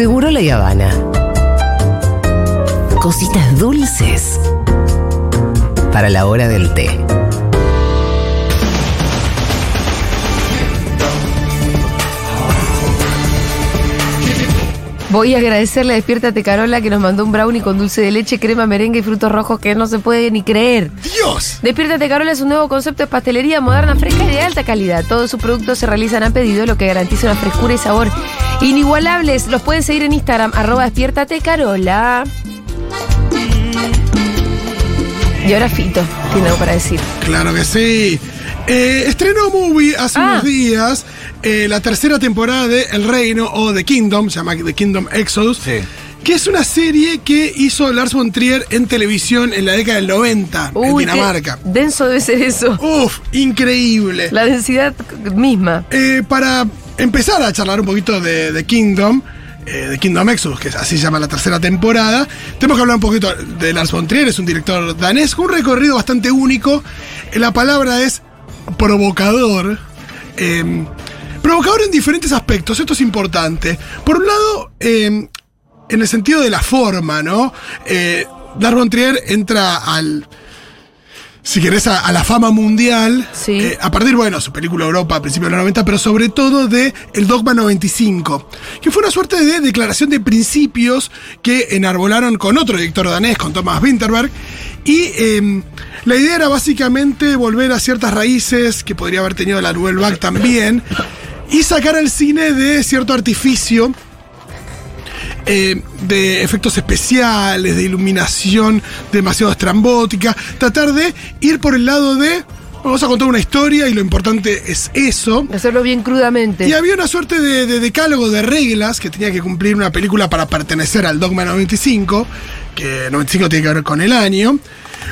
Seguro la Habana. Cositas dulces para la hora del té. Voy a agradecerle a Despiértate Carola que nos mandó un brownie con dulce de leche, crema, merengue y frutos rojos que no se puede ni creer. ¡Dios! Despiértate Carola es un nuevo concepto de pastelería moderna, fresca y de alta calidad. Todos sus productos se realizan a pedido, lo que garantiza una frescura y sabor inigualables. Los pueden seguir en Instagram, arroba despiértate Carola. Y ahora Fito, tiene algo para decir. Claro que sí. Eh, estrenó Movie hace Ah. unos días eh, la tercera temporada de El Reino o The Kingdom, se llama The Kingdom Exodus, Sí. que es una serie que hizo Lars von Trier en televisión en la década del 90 en Uy, qué Dinamarca. denso debe ser eso. Uf, increíble. La densidad misma. Eh, para empezar a charlar un poquito de The Kingdom, eh, The Kingdom Exodus, que así se llama la tercera temporada, tenemos que hablar un poquito de Lars von Trier, es un director danés con un recorrido bastante único. Eh, La palabra es provocador. Eh, provocador en diferentes aspectos, esto es importante. Por un lado, eh, en el sentido de la forma, ¿no? Eh, von Trier entra al si querés, a, a la fama mundial. Sí. eh, a partir, bueno, su película Europa a principios de los 90, pero sobre todo de El Dogma 95, que fue una suerte de declaración de principios que enarbolaron con otro director danés, con Thomas Winterberg. Y eh, la idea era básicamente volver a ciertas raíces que podría haber tenido la Nouvelle Vague también, y sacar al cine de cierto artificio eh, de efectos especiales, de iluminación demasiado estrambótica, tratar de ir por el lado de vamos a contar una historia y lo importante es eso. Hacerlo bien crudamente. Y había una suerte de, de decálogo de reglas que tenía que cumplir una película para pertenecer al Dogma 95, que 95 tiene que ver con el año.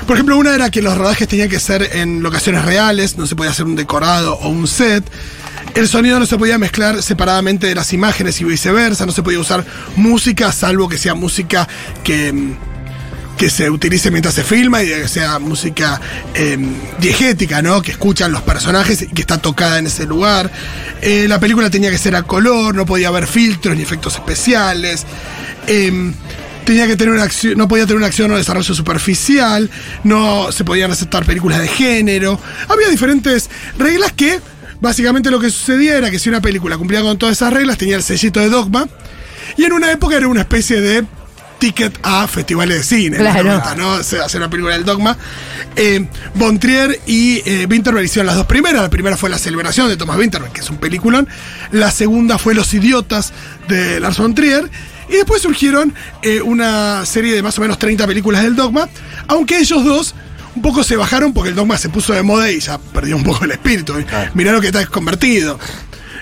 Por ejemplo, una era que los rodajes tenían que ser en locaciones reales, no se podía hacer un decorado o un set. El sonido no se podía mezclar separadamente de las imágenes y viceversa, no se podía usar música, salvo que sea música que, mm, que se utilice mientras se filma y sea música eh, diegética, ¿no? Que escuchan los personajes y que está tocada en ese lugar. Eh, la película tenía que ser a color, no podía haber filtros ni efectos especiales. Eh, tenía que tener una no podía tener una acción o desarrollo superficial, no se podían aceptar películas de género. Había diferentes reglas que básicamente lo que sucedía era que si una película cumplía con todas esas reglas, tenía el sellito de dogma. Y en una época era una especie de ticket a festivales de cine. Claro. 90, ¿no? O sea, hacer una película del dogma. Eh, Von Trier y eh, Winterberg hicieron las dos primeras. La primera fue La Celebración de Thomas Winterberg, que es un peliculón. La segunda fue Los Idiotas de Lars von Trier. Y después surgieron eh, una serie de más o menos 30 películas del dogma. Aunque ellos dos un poco se bajaron porque el dogma se puso de moda y ya perdió un poco el espíritu. Mirá lo que está convertido.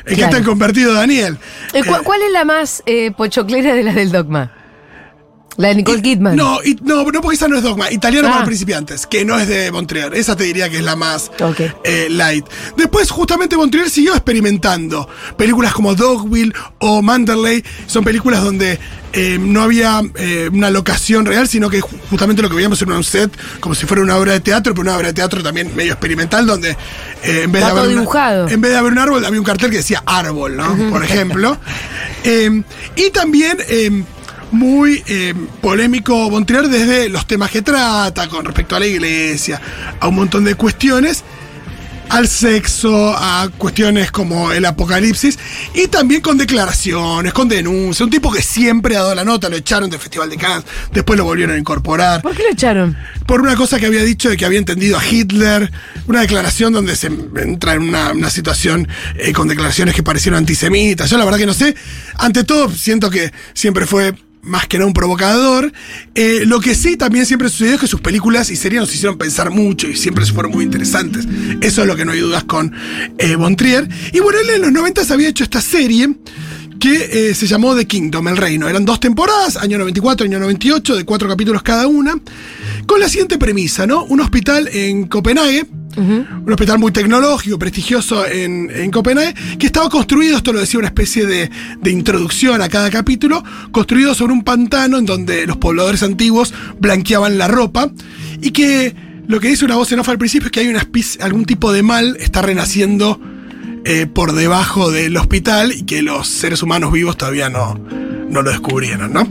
¿En qué Claro. está convertido Daniel? Eh, ¿cu- Eh, ¿Cuál es la más eh, pochoclera de las del dogma? La de Nicole Kidman. No, y- no, no, porque esa no es dogma. Italiano Ah. para principiantes, que no es de Montreal. Esa te diría que es la más eh, light. Después, justamente, Montreal siguió experimentando. Películas como Dogville o Manderley son películas donde eh, no había eh, una locación real, sino que ju- justamente lo que veíamos era un set como si fuera una obra de teatro, pero una obra de teatro también medio experimental, donde eh, en vez de haber una- en vez de haber un árbol, había un cartel que decía árbol, ¿no? Por ejemplo. Y también muy eh, polémico Bontrier desde los temas que trata con respecto a la iglesia, a un montón de cuestiones, al sexo, a cuestiones como el apocalipsis, y también con declaraciones, con denuncias. Un tipo que siempre ha dado la nota, lo echaron del Festival de Cannes, después lo volvieron a incorporar ¿Por qué lo echaron? por una cosa que había dicho de que había entendido a Hitler, una declaración donde se entra en una, una situación eh, con declaraciones que parecieron antisemitas. Yo la verdad que no sé. Ante todo, siento que siempre fue más que no un provocador. Eh, lo que sí también siempre sucedió es que sus películas y series nos hicieron pensar mucho y siempre fueron muy interesantes. Eso es lo que no hay dudas con eh, Von Trier. Y bueno, él en los 90 había hecho esta serie que eh, se llamó The Kingdom, El Reino. Eran dos temporadas, año 94, año 98, de cuatro capítulos cada una, con la siguiente premisa, ¿no? Un hospital en Copenhague, un hospital muy tecnológico, prestigioso en, en Copenhague, que estaba construido, esto lo decía una especie de, de introducción a cada capítulo, construido sobre un pantano en donde los pobladores antiguos blanqueaban la ropa, y que lo que dice una voz en off al principio es que hay una algún tipo de mal está renaciendo eh, por debajo del hospital y que los seres humanos vivos todavía no, no lo descubrieron, ¿no?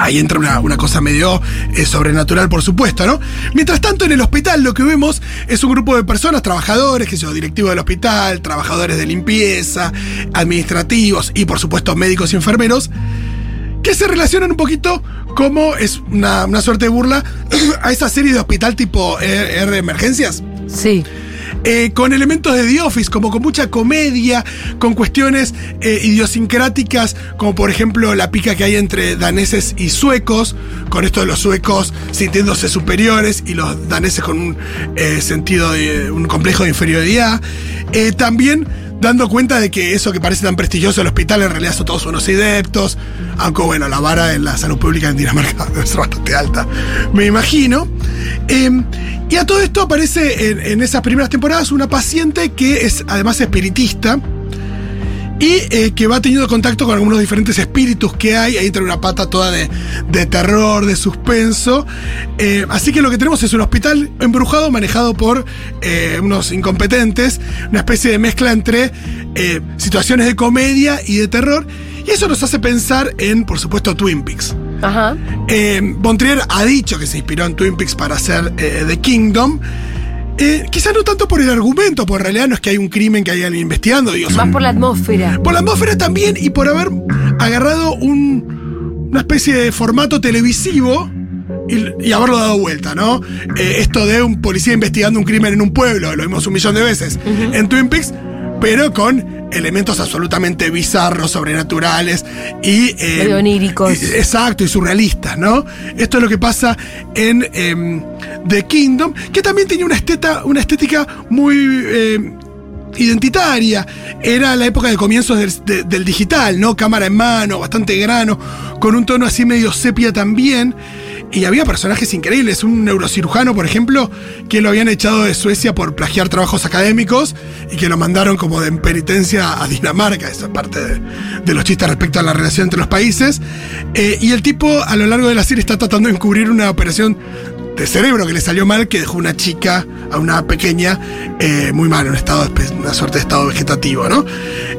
Ahí entra una, una cosa medio eh, sobrenatural, por supuesto, ¿no? Mientras tanto, en el hospital lo que vemos es un grupo de personas, trabajadores, que son directivos del hospital, trabajadores de limpieza, administrativos y, por supuesto, médicos y enfermeros, que se relacionan un poquito como es una, una suerte de burla a esa serie de hospital tipo R, R Emergencias. Sí. Eh, con elementos de The Office, como con mucha comedia, con cuestiones eh, idiosincráticas, como por ejemplo la pica que hay entre daneses y suecos, con esto de los suecos sintiéndose superiores y los daneses con un eh, sentido de un complejo de inferioridad. También dando cuenta de que eso que parece tan prestigioso el hospital en realidad son todos unos adeptos, aunque bueno, la vara en la salud pública en Dinamarca debe ser bastante alta, me imagino. Eh, y a todo esto aparece en, esas primeras temporadas una paciente que es además espiritista y eh, que va teniendo contacto con algunos diferentes espíritus que hay. Ahí entra una pata toda de, de terror, de suspenso. Eh, así que lo que tenemos es un hospital embrujado manejado por eh, unos incompetentes, una especie de mezcla entre situaciones de comedia y de terror. Y eso nos hace pensar en, por supuesto, Twin Peaks. Ajá. Bontrier ha dicho que se inspiró en Twin Peaks para hacer The Kingdom. Eh, quizás no tanto por el argumento, porque en realidad no es que hay un crimen que hayan investigando. Digo, Más por la atmósfera. por la atmósfera también y por haber agarrado un- una especie de formato televisivo y, y haberlo dado vuelta, ¿no? Eh, esto de un policía investigando un crimen en un pueblo, lo vimos un millón de veces en Twin Peaks, pero con elementos absolutamente bizarros, sobrenaturales y... eh, oníricos. y- exacto, y surrealistas, ¿no? Esto es lo que pasa en em, The Kingdom, que también tenía una, esteta, una estética muy... em, identitaria. Era la época de comienzos del, de- del digital, ¿no? Cámara en mano, bastante grano, con un tono así medio sepia también. Y había personajes increíbles. Un neurocirujano, por ejemplo, que lo habían echado de Suecia por plagiar trabajos académicos y que lo mandaron como de penitencia a Dinamarca. Esa es parte de, los chistes respecto a la relación entre los países. Eh, y el tipo, a lo largo de la serie, está tratando de encubrir una operación de cerebro que le salió mal, que dejó una chica, a una pequeña, eh, muy mal, en un estado, una suerte de estado vegetativo, ¿no?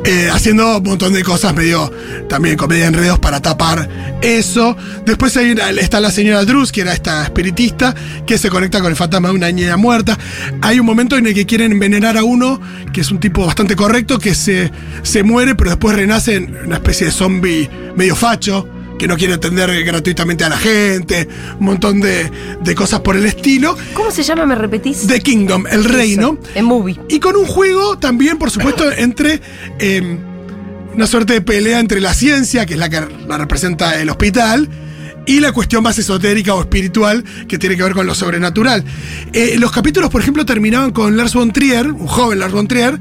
Eh, haciendo un montón de cosas medio, también comedia enredos para tapar eso. Después está la señora Drus, que era esta espiritista, que se conecta con el fantasma de una niña muerta. Hay un momento en el que quieren envenenar a uno, que es un tipo bastante correcto, que se, se muere, pero después renace en una especie de zombie medio facho que no quiere atender gratuitamente a la gente, un montón de, de cosas por el estilo. ¿Cómo se llama? ¿Me repetís? The Kingdom, el reino. En movie. Y con un juego también, por supuesto, entre eh, una suerte de pelea entre la ciencia, que es la que la representa el hospital, y la cuestión más esotérica o espiritual que tiene que ver con lo sobrenatural. Eh, los capítulos, por ejemplo, terminaban con Lars von Trier, un joven Lars von Trier,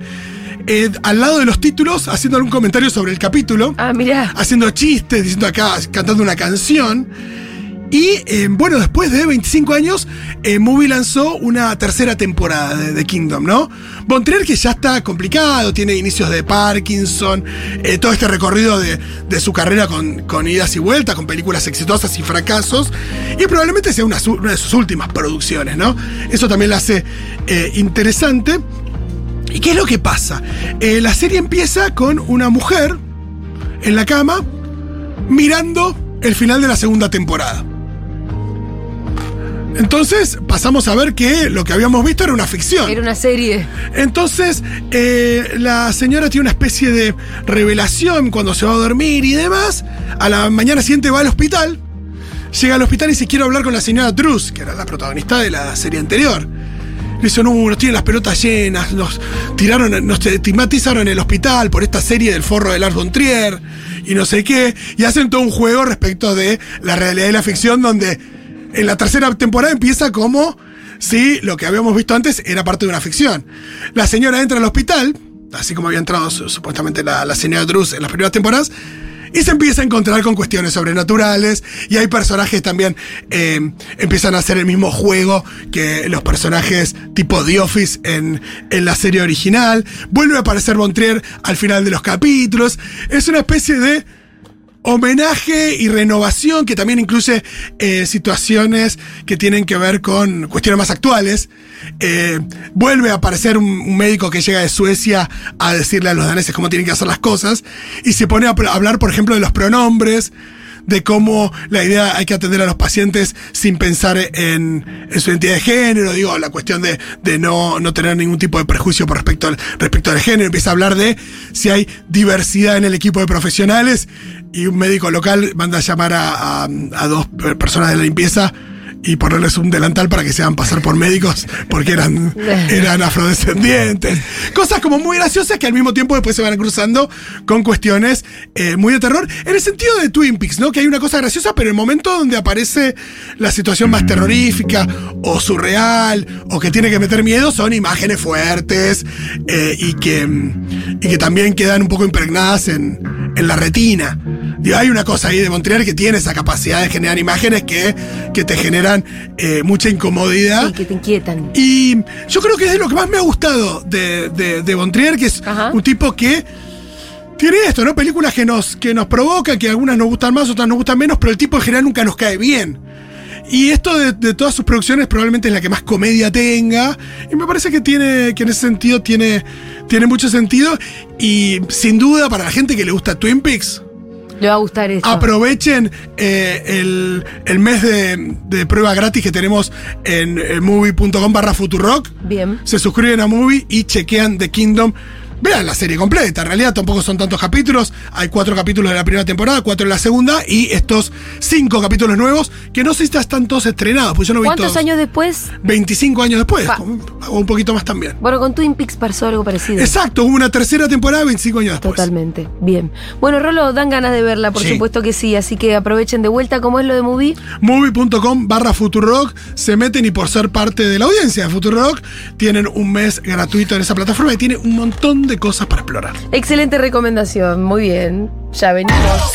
eh, al lado de los títulos, haciendo algún comentario sobre el capítulo Ah, mirá. haciendo chistes, diciendo acá, cantando una canción. Y eh, bueno, después de 25 años, eh, Movie lanzó una tercera temporada de The Kingdom, ¿no? Von Trier, que ya está complicado, tiene inicios de Parkinson, eh, todo este recorrido de, de su carrera con, con idas y vueltas, con películas exitosas y fracasos, y probablemente sea una, una de sus últimas producciones, ¿no? Eso también la hace interesante. ¿Y qué es lo que pasa? Eh, la serie empieza con una mujer en la cama mirando el final de la segunda temporada. Entonces pasamos a ver que lo que habíamos visto era una ficción. Era una serie. Entonces eh, la señora tiene una especie de revelación cuando se va a dormir y demás. A la mañana siguiente va al hospital. Llega al hospital y se quiere hablar con la señora Truss, que era la protagonista de la serie anterior. Le dice, no, nos tienen las pelotas llenas, nos tiraron, nos estigmatizaron en el hospital por esta serie del forro de Lars von Trier y no sé qué. Y hacen todo un juego respecto de la realidad y la ficción donde en la tercera temporada empieza como si lo que habíamos visto antes era parte de una ficción. La señora entra al hospital, así como había entrado su- supuestamente la, la señora Drus en las primeras temporadas, y se empieza a encontrar con cuestiones sobrenaturales, y hay personajes también, eh, empiezan a hacer el mismo juego que los personajes tipo The Office en, en la serie original, vuelve a aparecer Bontrier al final de los capítulos, es una especie de homenaje y renovación que también incluye eh, situaciones que tienen que ver con cuestiones más actuales. Eh, vuelve a aparecer un, un médico que llega de Suecia a decirle a los daneses cómo tienen que hacer las cosas y se pone a hablar, por ejemplo, de los pronombres de cómo la idea hay que atender a los pacientes sin pensar en, su identidad de género, digo, la cuestión de, de no, no tener ningún tipo de prejuicio por respecto al, respecto al género, empieza a hablar de si hay diversidad en el equipo de profesionales y un médico local manda a llamar a- a dos personas de la limpieza y ponerles un delantal para que se hagan pasar por médicos porque eran, eran afrodescendientes. Cosas como muy graciosas que al mismo tiempo después se van cruzando con cuestiones eh, muy de terror. En el sentido de Twin Peaks, ¿no? Que hay una cosa graciosa, pero el momento donde aparece la situación más terrorífica o surreal o que tiene que meter miedo son imágenes fuertes eh, y, que, y que también quedan un poco impregnadas en, en la retina. Digo, hay una cosa ahí de Montreal que tiene esa capacidad de generar imágenes que, que te generan eh, mucha incomodidad. Sí, que te inquietan. Y yo creo que es de lo que más me ha gustado de, de, de Von Trier, que es Ajá. un tipo que tiene esto, ¿no? Películas que nos, que nos provocan, que algunas nos gustan más, otras nos gustan menos, pero el tipo en general nunca nos cae bien. Y esto de, de todas sus producciones probablemente es la que más comedia tenga. Y me parece que tiene, que en ese sentido tiene, tiene mucho sentido. Y sin duda, para la gente que le gusta Twin Peaks, Le va a gustar esto. Aprovechen eh, el, el mes de, de prueba gratis que tenemos en, movie.com barra Futurock. Bien. Se suscriben a Movie y chequean The Kingdom. Vean la serie completa. En realidad tampoco son tantos capítulos. Hay cuatro capítulos de la primera temporada, cuatro en la segunda y estos cinco capítulos nuevos que no sé si están todos estrenados. Pues yo no vi ¿Cuántos todos. años después? 25 años después. O un poquito más también. Bueno, con Twin Peaks pasó algo parecido. Exacto, hubo una tercera temporada 25 años después. Totalmente. Bien. Bueno, Rolo, dan ganas de verla, por Sí. supuesto que sí. Así que aprovechen de vuelta. ¿Cómo es lo de movie? Movie.com barra Futurock, se meten y por ser parte de la audiencia de Futurock, tienen un mes gratuito en esa plataforma y tiene un montón Excelente recomendación. Muy bien. Ya venimos.